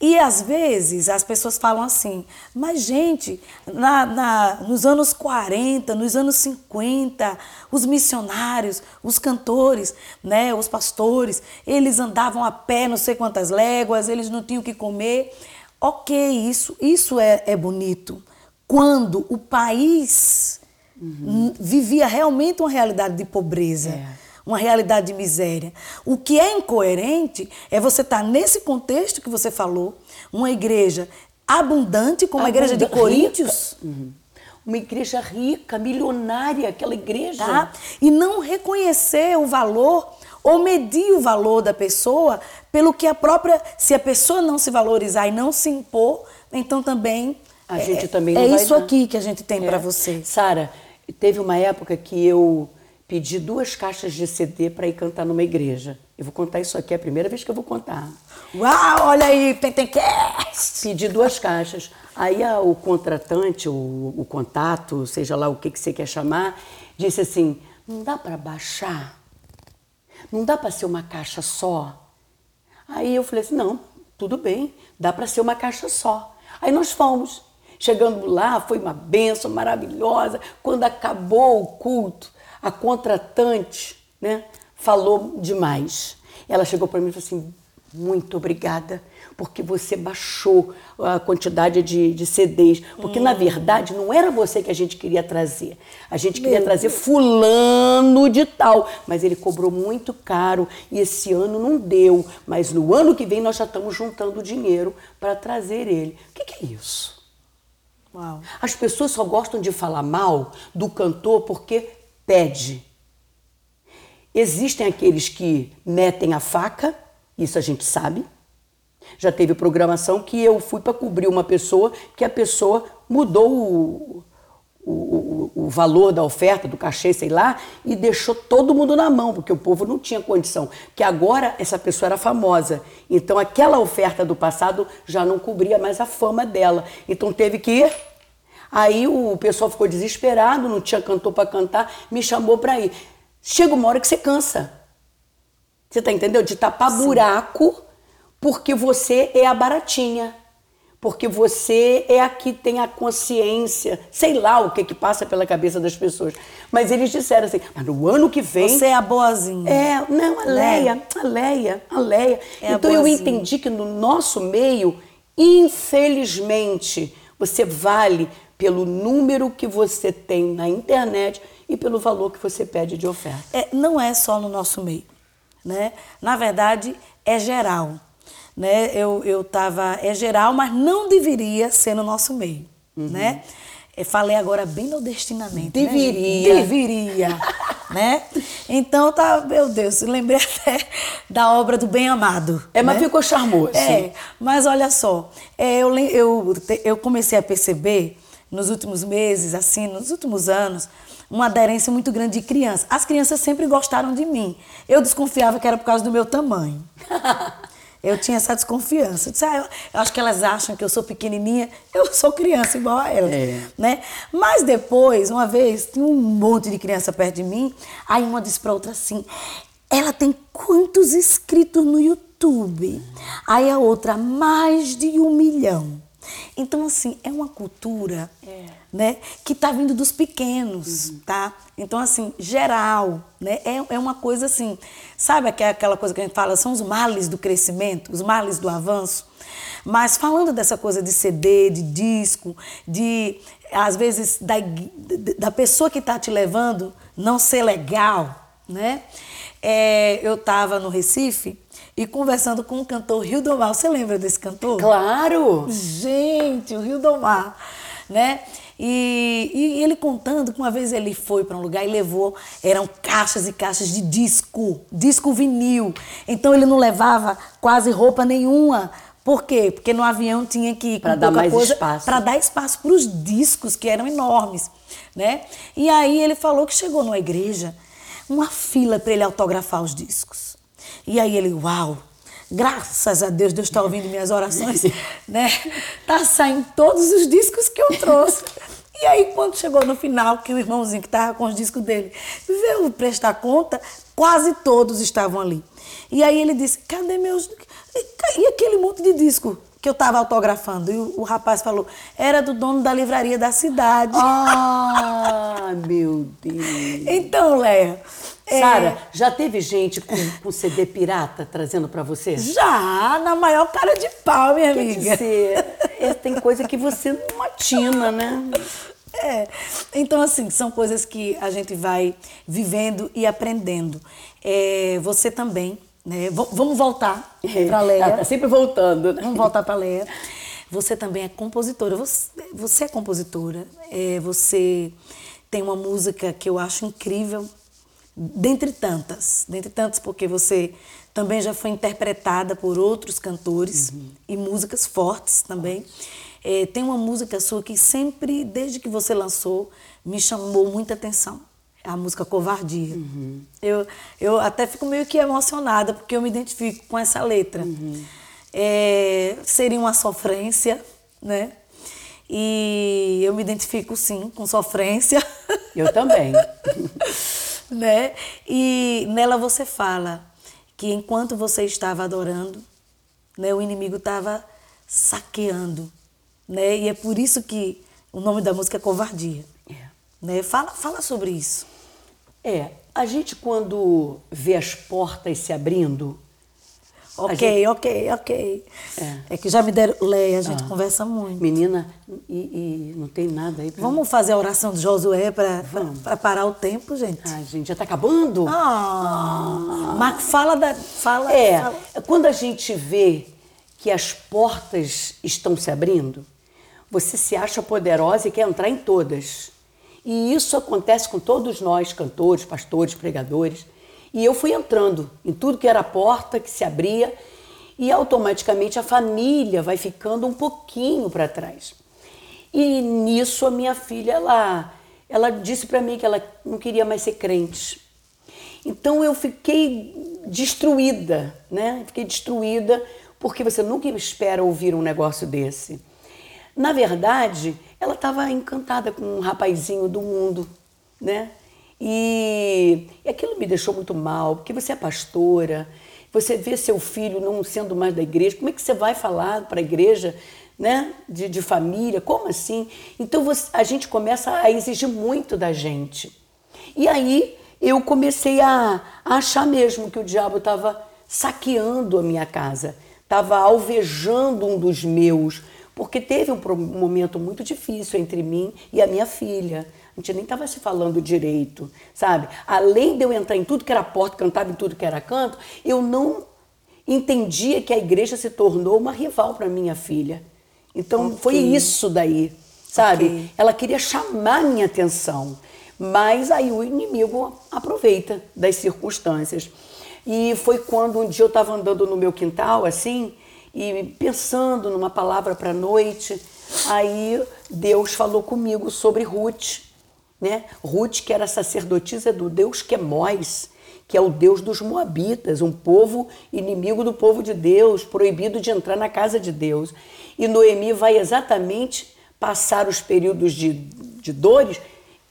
E às vezes as pessoas falam assim, mas gente, na, na, nos anos 40, nos anos 50, os missionários, os cantores, né, os pastores, eles andavam a pé não sei quantas léguas, eles não tinham o que comer. Ok, isso, isso é, é bonito. Quando o país uhum. vivia realmente uma realidade de pobreza. É uma realidade de miséria. O que é incoerente é você estar tá nesse contexto que você falou, uma igreja abundante, como Abunda, a igreja de Coríntios. Uhum. Uma igreja rica, milionária, aquela igreja. Tá? E não reconhecer o valor ou medir o valor da pessoa pelo que a própria. Se a pessoa não se valorizar e não se impor, então também. A é, gente também não É isso aqui que a gente tem é. para você. Sara, teve uma época que eu pedi duas caixas de CD para ir cantar numa igreja. Eu vou contar isso aqui, é a primeira vez que eu vou contar. Uau, olha aí, Pentecast! Pedi duas caixas. Aí a, o contratante, o, o, contato, seja lá o que, que você quer chamar, disse assim: não dá para baixar? Não dá para ser uma caixa só? Aí eu falei assim: não, tudo bem, dá para ser uma caixa só. Aí nós fomos. Chegando lá, foi uma benção maravilhosa. Quando acabou o culto, a contratante né, falou demais. Ela chegou para mim e falou assim: muito obrigada, porque você baixou a quantidade de, de CDs. Porque, hum. na verdade, não era você que a gente queria trazer. A gente queria Meu trazer fulano de tal. Mas ele cobrou muito caro e esse ano não deu. Mas no ano que vem nós já estamos juntando dinheiro para trazer ele. O que, que é isso? Uau. As pessoas só gostam de falar mal do cantor porque pede. Existem aqueles que metem a faca, isso a gente sabe. Já teve programação que eu fui para cobrir uma pessoa que a pessoa mudou o, o, o, valor da oferta, do cachê, sei lá, e deixou todo mundo na mão, porque o povo não tinha condição. Que agora essa pessoa era famosa. Então aquela oferta do passado já não cobria mais a fama dela. Então teve que Aí o pessoal ficou desesperado, não tinha cantor para cantar, me chamou para ir. Chega uma hora que você cansa. Você tá entendendo? De tapar Sim. buraco porque você é a baratinha. Porque você é a que tem a consciência, sei lá o que que passa pela cabeça das pessoas. Mas eles disseram assim, mas no ano que vem... Você é a boazinha. É, não, a né? Leia, a Leia, a Leia. É então a eu entendi que no nosso meio, infelizmente, você vale pelo número que você tem na internet e pelo valor que você pede de oferta. É, não é só no nosso meio, né? Na verdade, é geral, né? Eu eu tava é geral, mas não deveria ser no nosso meio, uhum. né? Eu falei agora bem nordestinamente. Deveria. Né? Deveria. né? Então tá, meu Deus, lembrei até da obra do Bem Amado. É, mas né? ficou charmoso. É, mas olha só, é, eu, eu, eu comecei a perceber nos últimos meses, assim, nos últimos anos, uma aderência muito grande de crianças. As crianças sempre gostaram de mim. Eu desconfiava que era por causa do meu tamanho. Eu tinha essa desconfiança. Eu, disse, ah, eu, acho que elas acham que eu sou pequenininha. Eu sou criança igual a elas. É. Né? Mas depois, uma vez, tinha um monte de criança perto de mim. Aí uma disse para outra assim: ela tem quantos inscritos no YouTube? Aí a outra, mais de um milhão. Então, assim, é uma cultura é. né, que está vindo dos pequenos, uhum. tá? Então, assim, geral, né? É, é uma coisa assim, sabe aquela coisa que a gente fala, são os males do crescimento, os males do avanço. Mas falando dessa coisa de CD, de disco, de, às vezes, da, da pessoa que está te levando não ser legal, né? É, eu estava no Recife e conversando com o cantor Rio do Mar. Você lembra desse cantor? Claro! Gente, o Rio do Mar, né? E, e ele contando que uma vez ele foi para um lugar e levou, eram caixas e caixas de disco, disco vinil. Então ele não levava quase roupa nenhuma. Por quê? Porque no avião tinha que ir para dar mais coisa, espaço. Para dar espaço para os discos que eram enormes, né? E aí ele falou que chegou numa igreja, uma fila para ele autografar os discos. E aí ele, uau, graças a Deus, Deus está ouvindo minhas orações, né? Tá saindo todos os discos que eu trouxe. E aí, quando chegou no final, que o irmãozinho que estava com os discos dele veio prestar conta, quase todos estavam ali. E aí ele disse: cadê meus. E aquele monte de disco? que eu estava autografando. E o, o, rapaz falou, era do dono da livraria da cidade. Ah, meu Deus. Então, Léa. É... Sara, já teve gente com, com CD pirata trazendo para você? Já, na maior cara de pau, minha Quer amiga. Dizer, é, tem coisa que você não atina, né? É. Então, assim, são coisas que a gente vai vivendo e aprendendo. É, você também né? Vamos voltar para a Leia. Tá sempre voltando. Né? Vamos voltar para a Leia. Você também é compositora. Você, você é compositora. É, você tem uma música que eu acho incrível, dentre tantas. Dentre tantas, porque você também já foi interpretada por outros cantores uhum. e músicas fortes também. É, tem uma música sua que sempre, desde que você lançou, me chamou muita atenção a música Covardia. Uhum. Eu, eu até fico meio que emocionada, porque eu me identifico com essa letra. Uhum. É, seria uma sofrência, né? E eu me identifico sim com sofrência. Eu também. né? E nela você fala que enquanto você estava adorando, né, o inimigo estava saqueando, né? E é por isso que o nome da música é Covardia. É. Né? Fala, fala sobre isso. É, a gente quando vê as portas se abrindo. Ok, gente... ok, ok. É. é. que já me deram leia, a gente ah. conversa muito. Menina, e, e, não tem nada aí pra... Vamos fazer a oração de Josué para parar o tempo, gente? Ah, gente, já está acabando? Ah, ah. Marco, fala da. Fala, é, fala. quando a gente vê que as portas estão se abrindo, você se acha poderosa e quer entrar em todas. E isso acontece com todos nós, cantores, pastores, pregadores. E eu fui entrando em tudo que era porta que se abria e automaticamente a família vai ficando um pouquinho para trás. E nisso a minha filha, ela, ela disse para mim que ela não queria mais ser crente. Então eu fiquei destruída, né? Fiquei destruída porque você nunca espera ouvir um negócio desse. Na verdade, ela estava encantada com um rapazinho do mundo, né? E, e aquilo me deixou muito mal, porque você é pastora, você vê seu filho não sendo mais da igreja, como é que você vai falar para a igreja, né? De, de, família, como assim? Então você, a gente começa a exigir muito da gente. E aí eu comecei a, a achar mesmo que o diabo estava saqueando a minha casa, estava alvejando um dos meus, porque teve um momento muito difícil entre mim e a minha filha. A gente nem estava se falando direito, sabe? Além de eu entrar em tudo que era porta, cantava em tudo que era canto, eu não entendia que a igreja se tornou uma rival para minha filha. Então okay. foi isso daí, sabe? Okay. Ela queria chamar minha atenção, mas aí o inimigo aproveita das circunstâncias. E foi quando um dia eu estava andando no meu quintal, assim, e pensando numa palavra para a noite, aí Deus falou comigo sobre Ruth, né? Ruth, que era sacerdotisa do Deus Quemóis, que é o Deus dos Moabitas, um povo inimigo do povo de Deus, proibido de entrar na casa de Deus. E Noemi vai exatamente passar os períodos de, de dores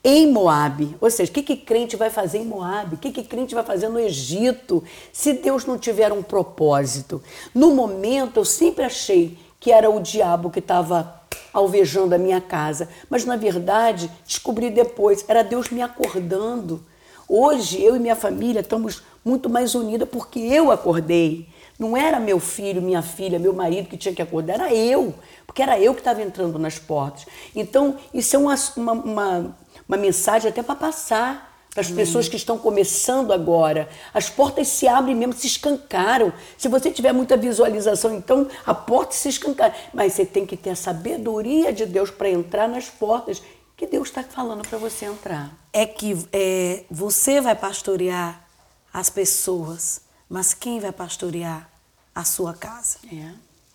em Moabe. Ou seja, o que, que crente vai fazer em Moabe? O que, que crente vai fazer no Egito? Se Deus não tiver um propósito. No momento, eu sempre achei que era o diabo que estava alvejando a minha casa. Mas, na verdade, descobri depois, era Deus me acordando. Hoje, eu e minha família estamos muito mais unidas porque eu acordei. Não era meu filho, minha filha, meu marido que tinha que acordar, era eu, porque era eu que estava entrando nas portas. Então, isso é uma, uma, uma uma mensagem até para passar para as pessoas que estão começando agora. As portas se abrem mesmo, se escancaram. Se você tiver muita visualização, então a porta se escancara. Mas você tem que ter a sabedoria de Deus para entrar nas portas que Deus está falando para você entrar. É que é, você vai pastorear as pessoas, mas quem vai pastorear a sua casa? É.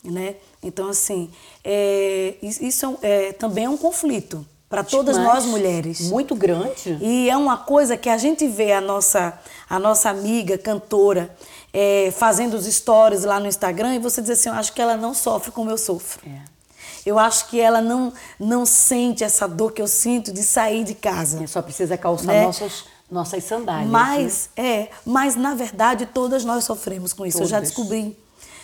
Né? Então, assim, é, isso é, é também é um conflito para todas nós mulheres. Muito grande. E é uma coisa que a gente vê a nossa, a nossa amiga cantora é, fazendo os stories lá no Instagram e você diz assim, eu acho que ela não sofre como eu sofro. É. Eu acho que ela não, não sente essa dor que eu sinto de sair de casa. É, só precisa calçar né? nossas, nossas sandálias. Mas, né? é, mas na verdade todas nós sofremos com isso. Todas. Eu já descobri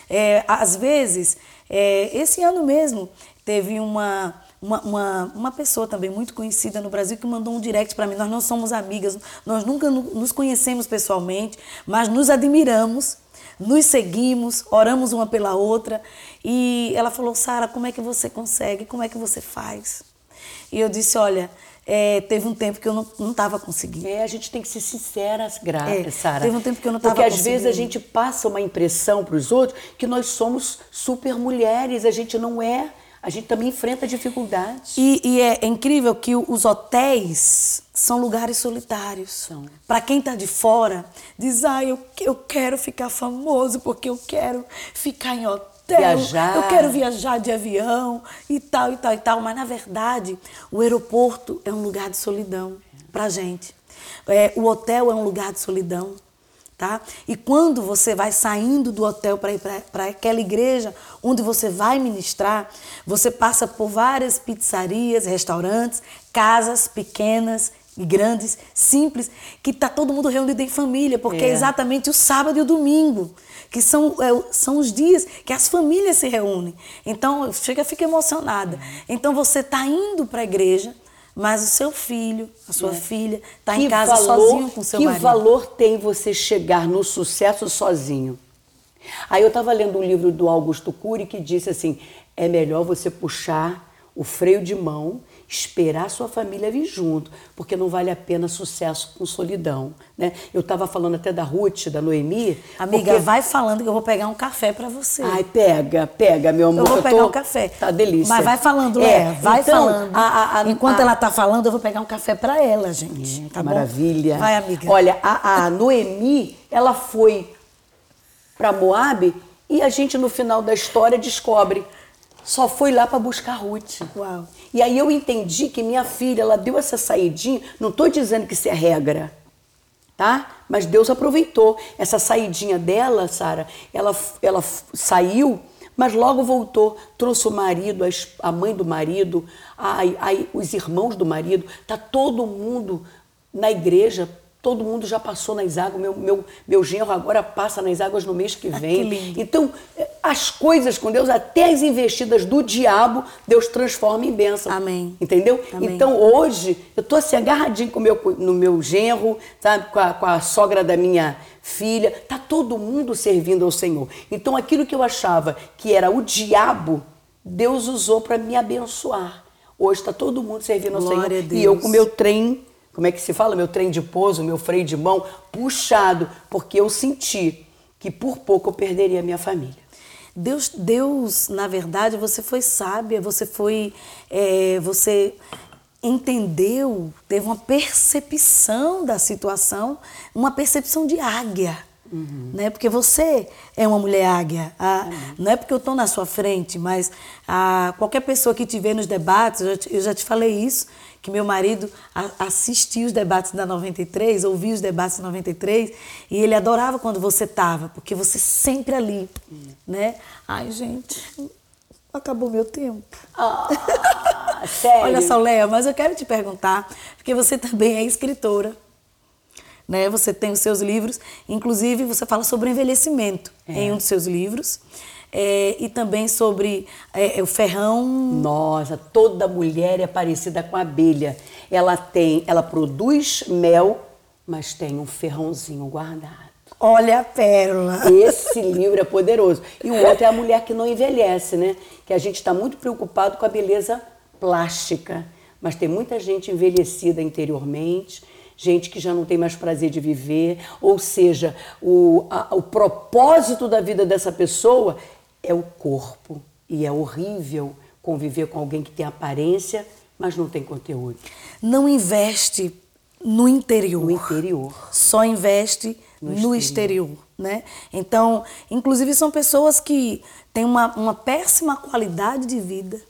É, às vezes, é, esse ano mesmo, teve uma, uma, uma, uma, pessoa também muito conhecida no Brasil que mandou um direct para mim. Nós não somos amigas, nós nunca nos conhecemos pessoalmente, mas nos admiramos, nos seguimos, oramos uma pela outra. E ela falou: Sara, como é que você consegue? Como é que você faz? E eu disse: Olha, é, teve um tempo que eu não estava conseguindo. É, a gente tem que ser sincera, grata, é, Sara. Teve um tempo que eu não estava conseguindo. Porque às vezes a gente passa uma impressão para os outros que nós somos super mulheres, a gente não é. A gente também enfrenta dificuldades. E, e é incrível que os hotéis são lugares solitários. Para quem está de fora, diz: ah, eu, eu quero ficar famoso porque eu quero ficar em hotel viajar. Eu quero viajar de avião e tal, e tal, e tal. Mas, na verdade, o aeroporto é um lugar de solidão para gente. É, o hotel é um lugar de solidão. Tá? E quando você vai saindo do hotel para ir para aquela igreja onde você vai ministrar, você passa por várias pizzarias, restaurantes, casas pequenas e grandes, simples, que está todo mundo reunido em família, porque é. é exatamente o sábado e o domingo que são, é, são os dias que as famílias se reúnem. Então, chega, fica emocionada. Então, você está indo para a igreja, mas o seu filho, a sua é. filha, está em casa valor, sozinho com seu que marido. Que valor tem você chegar no sucesso sozinho? Aí eu estava lendo um livro do Augusto Cury que disse assim: é melhor você puxar o freio de mão esperar sua família vir junto, porque não vale a pena sucesso com solidão, né? Eu estava falando até da Ruth, da Noemi. Amiga, porque... vai falando que eu vou pegar um café para você. Ai, pega, pega, meu amor. Eu vou eu pegar tô... um café. Tá delícia. Mas vai falando, é, Léa, vai então, falando. A, a, Enquanto ela tá falando, eu vou pegar um café para ela, gente. É, tá maravilha. Vai, amiga. Olha, a, a Noemi, ela foi para Moab e a gente no final da história descobre só foi lá para buscar Ruth. Uau. E aí eu entendi que minha filha, ela deu essa saidinha, não estou dizendo que isso é regra, tá? Mas Deus aproveitou essa saidinha dela, Sara, ela, ela saiu, mas logo voltou, trouxe o marido, a mãe do marido, a, a, os irmãos do marido, tá todo mundo na igreja Todo mundo já passou nas águas. Meu, meu, meu genro agora passa nas águas no mês que vem. Ah, que. Então, as coisas com Deus, até as investidas do diabo, Deus transforma em bênção. Amém. Entendeu? Amém. Então, hoje, eu estou assim, agarradinho com meu, no meu genro, sabe? Com a, com a sogra da minha filha. Tá todo mundo servindo ao Senhor. Então, aquilo que eu achava que era o diabo, Deus usou para me abençoar. Hoje está todo mundo servindo ao Glória Senhor. E eu com meu trem como é que se fala? Meu trem de pouso, meu freio de mão puxado, porque eu senti que por pouco eu perderia a minha família. Deus, Deus, na verdade, você foi sábia, você foi, é, você entendeu, teve uma percepção da situação, uma percepção de águia. Uhum. Né? Porque você é uma mulher águia. Ah, não é porque eu estou na sua frente, mas ah, qualquer pessoa que te vê nos debates, eu já te, eu já te falei isso, que meu marido assistia os debates da 93, ouvia os debates da 93, e ele adorava quando você estava, porque você sempre ali, né? Ai, gente, acabou meu tempo. Ah, sério? Olha só, Léa, mas eu quero te perguntar, porque você também é escritora, né? Você tem os seus livros, inclusive você fala sobre envelhecimento é. em um dos seus livros é, e também sobre é, o ferrão. Nossa, toda mulher é parecida com a abelha. Ela tem, ela produz mel, mas tem um ferrãozinho guardado. Olha a pérola. Esse livro é poderoso. E o outro é a mulher que não envelhece, né? Que a gente está muito preocupado com a beleza plástica. Mas tem muita gente envelhecida interiormente, gente que já não tem mais prazer de viver. Ou seja, o, a, o propósito da vida dessa pessoa é o corpo. E é horrível conviver com alguém que tem aparência, mas não tem conteúdo. Não investe no interior. No interior. Só investe no, no exterior. exterior. né? Então, inclusive são pessoas que têm uma, uma péssima qualidade de vida,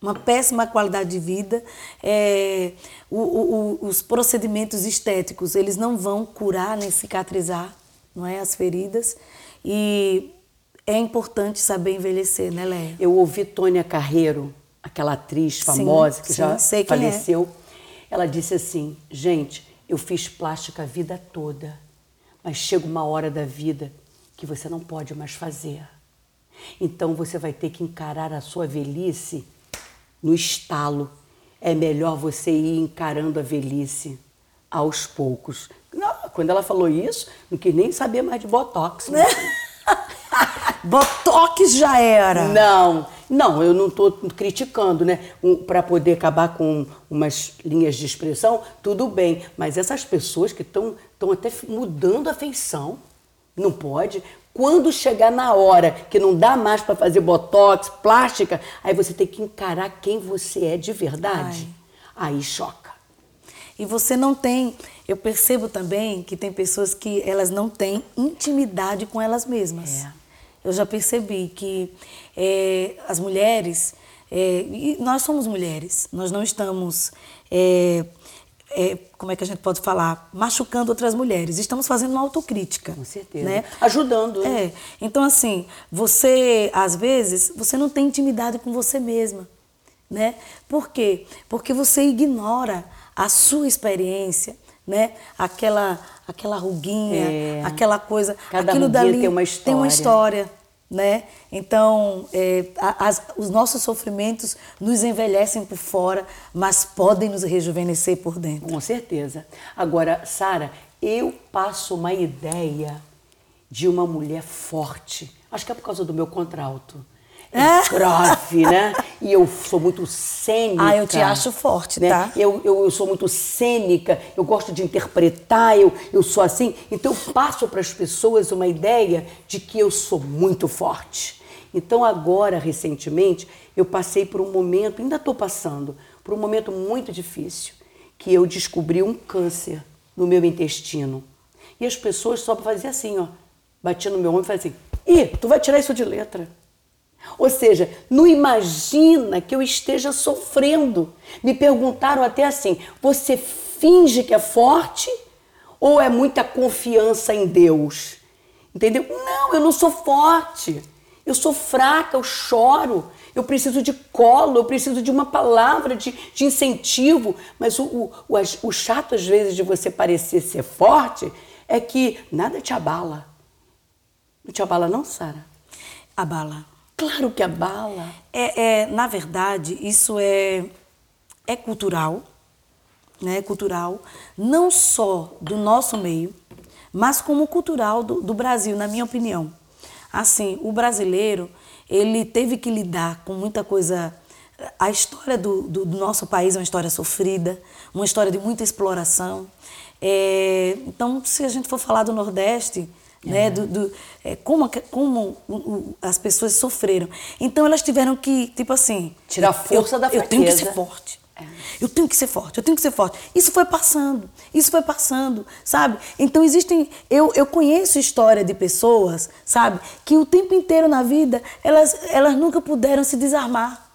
uma péssima qualidade de vida. É, o, o, os procedimentos estéticos, eles não vão curar nem cicatrizar, não é, as feridas. E é importante saber envelhecer, né, Léa? Eu ouvi Tônia Carreiro, aquela atriz famosa sim, que sim, já é. faleceu. É. Ela disse assim: gente, eu fiz plástica a vida toda, mas chega uma hora da vida que você não pode mais fazer. Então você vai ter que encarar a sua velhice no estalo. É melhor você ir encarando a velhice aos poucos. Não, quando ela falou isso, não quis nem saber mais de botox. Né? botox já era. Não, não, eu não estou criticando, né? Um, Para poder acabar com umas linhas de expressão, tudo bem. Mas essas pessoas que estão até mudando a feição, não pode. Quando chegar na hora que não dá mais para fazer botox, plástica, aí você tem que encarar quem você é de verdade. Ai. Aí choca. E você não tem, eu percebo também que tem pessoas que elas não têm intimidade com elas mesmas. É. Eu já percebi que é, as mulheres, é, e nós somos mulheres, nós não estamos é, é, como é que a gente pode falar, machucando outras mulheres. Estamos fazendo uma autocrítica. Com certeza. Né? Ajudando. Né? É. Então, assim, você, às vezes, você não tem intimidade com você mesma. Né? Por quê? Porque você ignora a sua experiência, né? Aquela, aquela ruguinha, é. aquela coisa. Cada aquilo dali tem uma história. Tem uma história né? Então, é, as, os nossos sofrimentos nos envelhecem por fora, mas podem nos rejuvenescer por dentro. Com certeza. Agora, Sara, eu passo uma ideia de uma mulher forte. Acho que é por causa do meu contralto grave, né? E eu sou muito cênica. Ah, eu te acho forte, né? tá? Eu, eu, eu, sou muito cênica, eu gosto de interpretar, eu, eu sou assim. Então eu passo para as pessoas uma ideia de que eu sou muito forte. Então agora, recentemente, eu passei por um momento, ainda estou passando, por um momento muito difícil, que eu descobri um câncer no meu intestino. E as pessoas só faziam assim, ó, batiam no meu ombro e faziam assim, ih, tu vai tirar isso de letra. Ou seja, não imagina que eu esteja sofrendo. Me perguntaram até assim: você finge que é forte ou é muita confiança em Deus? Entendeu? Não, eu não sou forte. Eu sou fraca, eu choro, eu preciso de colo, eu preciso de uma palavra de, de incentivo. Mas o, o, o, o chato, às vezes, de você parecer ser forte é que nada te abala. Não te abala, não, Sara? Abala. Claro que abala. É, é, na verdade, isso é, é cultural, né? cultural, não só do nosso meio, mas como cultural do, do Brasil, na minha opinião. Assim, o brasileiro, ele teve que lidar com muita coisa. A história do, do, do nosso país é uma história sofrida, uma história de muita exploração. É, então, se a gente for falar do Nordeste, né? É. Do, do é, como como as pessoas sofreram. Então elas tiveram que, tipo assim. Tirar a força eu, da fraqueza. Eu tenho que ser forte. É. Eu tenho que ser forte, eu tenho que ser forte. Isso foi passando, isso foi passando, sabe? Então existem. Eu, eu conheço história de pessoas, sabe, que o tempo inteiro na vida elas, elas nunca puderam se desarmar.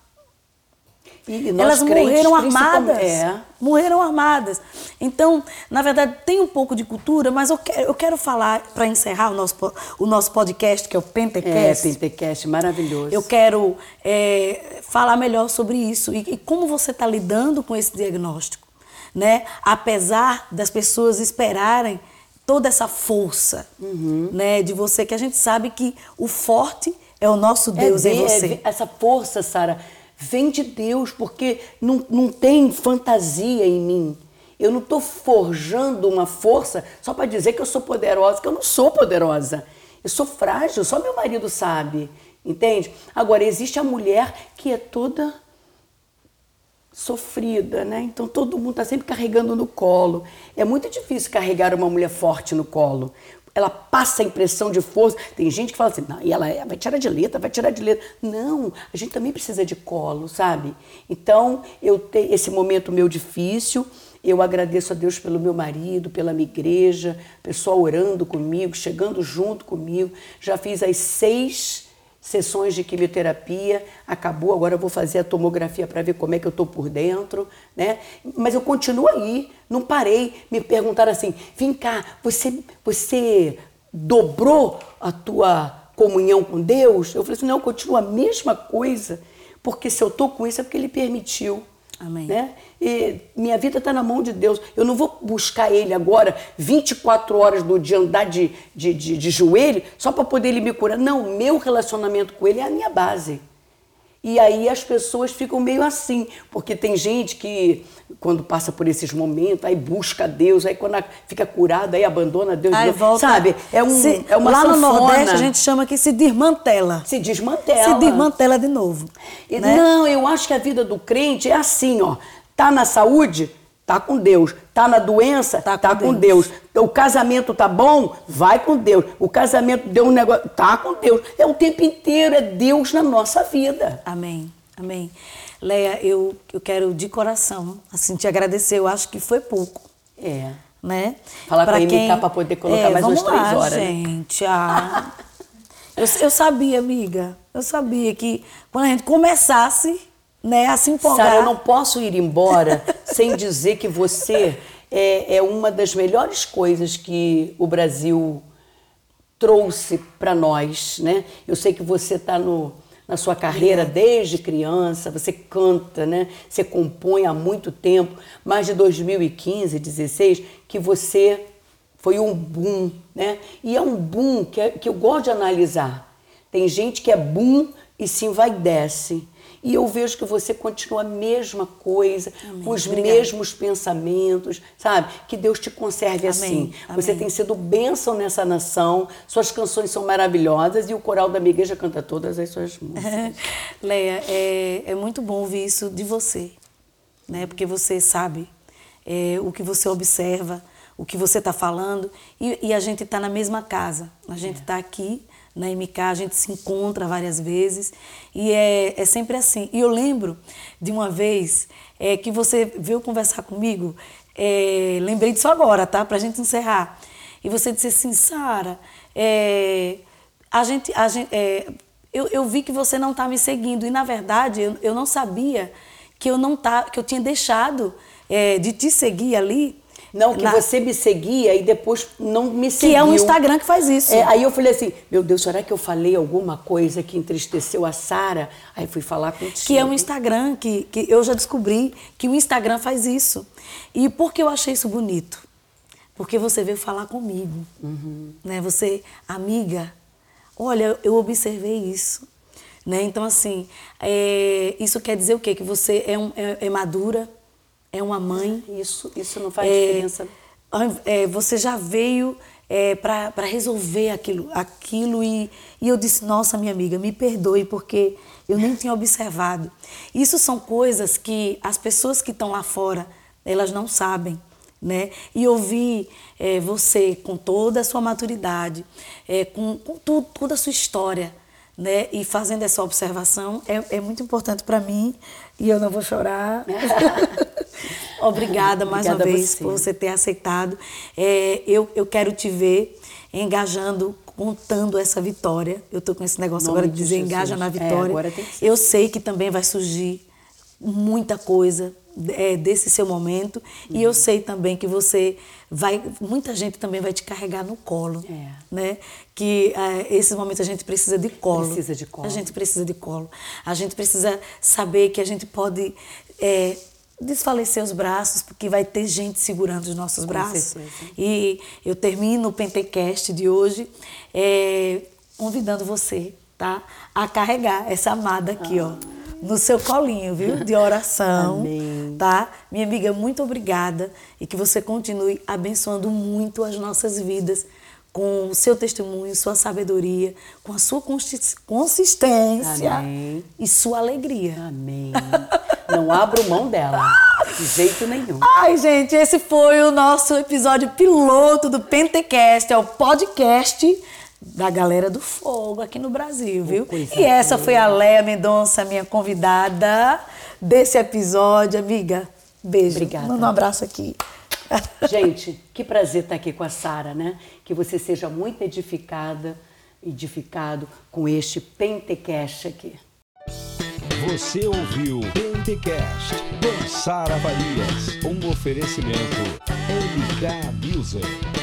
E, elas morreram armadas. É. Morreram armadas. Então, na verdade, tem um pouco de cultura, mas eu quero, eu quero falar, para encerrar o nosso, o nosso podcast, que é o Pentecast. É, Pentecast, maravilhoso. Eu quero é, falar melhor sobre isso e, e como você está lidando com esse diagnóstico. Né? Apesar das pessoas esperarem toda essa força uhum. né, de você, que a gente sabe que o forte é o nosso é Deus é, em você. É, essa força, Sara vem de Deus, porque não, não tem fantasia em mim. Eu não estou forjando uma força só para dizer que eu sou poderosa, que eu não sou poderosa. Eu sou frágil, só meu marido sabe, entende? Agora, existe a mulher que é toda sofrida, né? Então todo mundo está sempre carregando no colo. É muito difícil carregar uma mulher forte no colo, ela passa a impressão de força. Tem gente que fala assim, não, e ela é, vai tirar de letra, vai tirar de letra. Não, a gente também precisa de colo, sabe? Então, eu tenho esse momento meu difícil, eu agradeço a Deus pelo meu marido, pela minha igreja, pessoal orando comigo, chegando junto comigo. Já fiz as seis sessões de quimioterapia, acabou, agora eu vou fazer a tomografia para ver como é que eu estou por dentro, né? Mas eu continuo aí, não parei. Me perguntaram assim, vem cá, você, você dobrou a tua comunhão com Deus? Eu falei assim, não, continua a mesma coisa, porque se eu estou com isso é porque Ele permitiu. Amém. Né? Minha vida está na mão de Deus. Eu não vou buscar Ele agora 24 horas do dia andar de, de, de, de joelho só para poder Ele me curar. Não, meu relacionamento com Ele é a minha base. E aí as pessoas ficam meio assim, porque tem gente que quando passa por esses momentos, aí busca Deus, aí quando fica curada, aí abandona Deus, Aí volta. sabe? É, um, Se- é uma Lá no sanfona. Nordeste a gente chama que se desmantela. se desmantela. Se desmantela de novo. E né? Não, eu acho que a vida do crente é assim, ó. Tá na saúde, tá com Deus. Tá na doença, Tá tá, com com Deus. O casamento tá bom, vai com Deus. O casamento deu um negócio, tá com Deus. É o tempo inteiro, é Deus na nossa vida. Amém, amém. Leia, eu, eu quero de coração, assim, te agradecer. Eu acho que foi pouco, É. né? Falar Pra com a MK pra poder colocar mais vamos umas três horas, né? gente. ah. eu, eu sabia, amiga. Eu sabia que quando a gente começasse, né, a se empolgar. Sara, eu não posso ir embora sem dizer que você é, é uma das melhores coisas que o Brasil trouxe para nós, né? Eu sei que você está na sua carreira desde criança, você canta, né? Você compõe há muito tempo, mais de 2015, 16, que você foi um boom, né? E é um boom que, é- que eu gosto de analisar. Tem gente que é boom e se envaidece. E eu vejo que você continua a mesma coisa, com os Obrigada. mesmos pensamentos, sabe? Que Deus te conserve Amém, assim. Você amém. tem sido bênção nessa nação, suas canções são maravilhosas e o coral da minha igreja canta todas as suas músicas. Leia, é, é muito bom ouvir isso de você, né? Porque você sabe é, o que você observa, o que você está falando e, e a gente está na mesma casa. A gente está aqui na MK, a gente se encontra várias vezes e é, é sempre assim. E eu lembro de uma vez é, que você veio conversar comigo, é, lembrei disso agora, tá? Para a gente encerrar. E você disse assim, Sara, é, a gente, a gente, é, eu, eu vi que você não está me seguindo e na verdade eu, eu não sabia que eu não tá, que eu tinha deixado é, de te seguir ali. Não, que na- você me seguia e depois não me seguiu. que é o Instagram que faz isso. É, aí eu falei assim, meu Deus, será que eu falei alguma coisa que entristeceu a Sara? Aí fui falar contigo. que é o Instagram, que, que eu já descobri que o Instagram faz isso. E por que eu achei isso bonito? Porque você veio falar comigo. Né? Você, amiga, olha, eu observei isso. Né? Então, assim, é, isso quer dizer o quê? Que você é, um- é- é madura, é uma mãe. Isso, isso não faz É, diferença. é, você já veio é, para resolver aquilo, aquilo e, e eu disse, nossa, minha amiga, me perdoe porque eu nem tinha observado. Isso são coisas que as pessoas que estão lá fora, elas não sabem. Né? E ouvir é, você com toda a sua maturidade, é, com, com tudo, toda a sua história, né? E fazendo essa observação é, é muito importante para mim e eu não vou chorar. Obrigada mais Obrigada uma vez você. por você ter aceitado. É, eu, eu quero te ver engajando, contando essa vitória. Eu estou com esse negócio Nome agora de dizer Jesus. engaja na É, vitória. ser. Eu sei que também vai surgir muita coisa é, desse seu momento e Uhum. eu sei também que você vai muita gente também vai te carregar no colo É. né que é, esses momentos a gente precisa de colo Precisa de colo. a gente precisa de colo a gente precisa saber que a gente pode é, desfalecer os braços porque vai ter gente segurando os nossos braços e eu termino o Pentecast de hoje é, convidando você, tá? A carregar essa amada aqui, ó. No seu colinho, viu? De oração. Amém. Tá? Minha amiga, muito obrigada. E que você continue abençoando muito as nossas vidas com o seu testemunho, sua sabedoria, com a sua consis- consistência Amém. e sua alegria. Amém. Não abro mão dela, de jeito nenhum. Ai, gente, esse foi o nosso episódio piloto do Pentecast, é o podcast da galera do fogo aqui no Brasil, viu? coisa E essa foi a Léa Mendonça, minha convidada desse episódio, amiga. Beijo. Obrigada. Manda um abraço aqui. Gente, que prazer estar aqui com a Sara, né? Que você seja muito edificada, edificado com este Pentecast aqui. Você ouviu Pentecast com Sara Farias, um oferecimento MK Music.